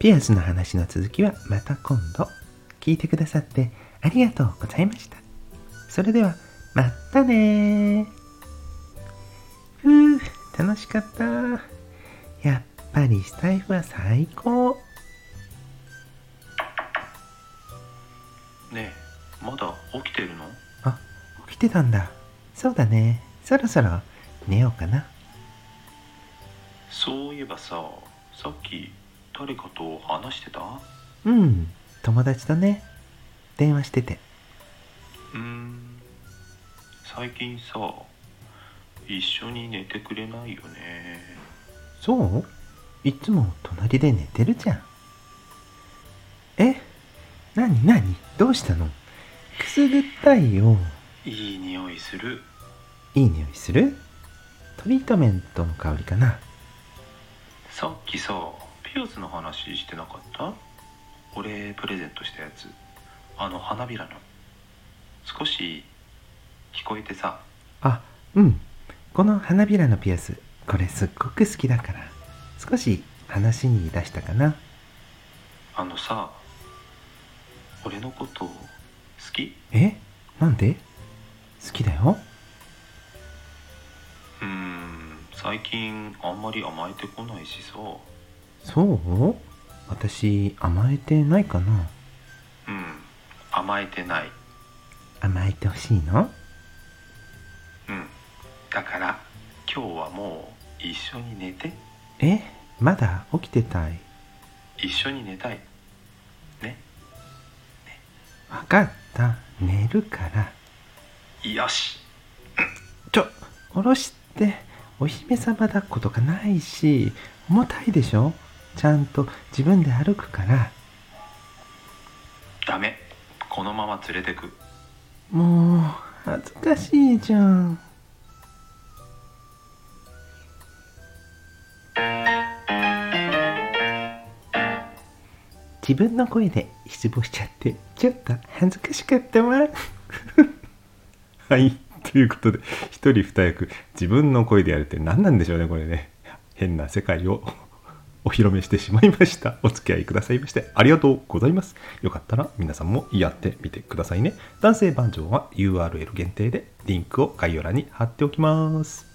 ピアスの話の続きはまた今度。聞いてくださってありがとうございました。それでは、またねふう、楽しかった。やっぱりスタイフは最高。ねえまだ起きてるの？あ、起きてたんだ。そうだね。そろそろ寝ようかな。そういえばささっき誰かと話してた？うん、友達とね、電話してて。うーん。最近さ一緒に寝てくれないよね。そう？いつも隣で寝てるじゃん。え？なになにどうしたの？くすぐったいよ。いい匂いする。いい匂いする？トリートメントの香りかな。さっきさピアスの話してなかった？俺プレゼントしたやつ。あの花びらの。少し聞こえてさ。あ、うん。この花びらのピアス、これすっごく好きだから、少し話に出したかな。あのさ俺のこと好き？え？なんで？好きだよ。うーん最近あんまり甘えてこないしさそう？私、甘えてないかな？うん。甘えてない。甘えてほしいの？うん。だから今日はもう一緒に寝て。え？まだ起きてたい？一緒に寝たい。ね。わかった。寝るから。よし。ちょ、下ろして。お姫様抱っことかないし、重たいでしょ？ちゃんと自分で歩くから。ダメこのまま連れてくもう、恥ずかしいじゃん。自分の声で失望しちゃって、ちょっと恥ずかしかったわ。はい。ということで、一人二役、自分の声でやるって何なんでしょうね、これね。変な世界をお披露目してしまいました。お付き合いくださいまして、ありがとうございます。よかったら皆さんもやってみてくださいね。男性バンジョーは URL 限定で、リンクを概要欄に貼っておきます。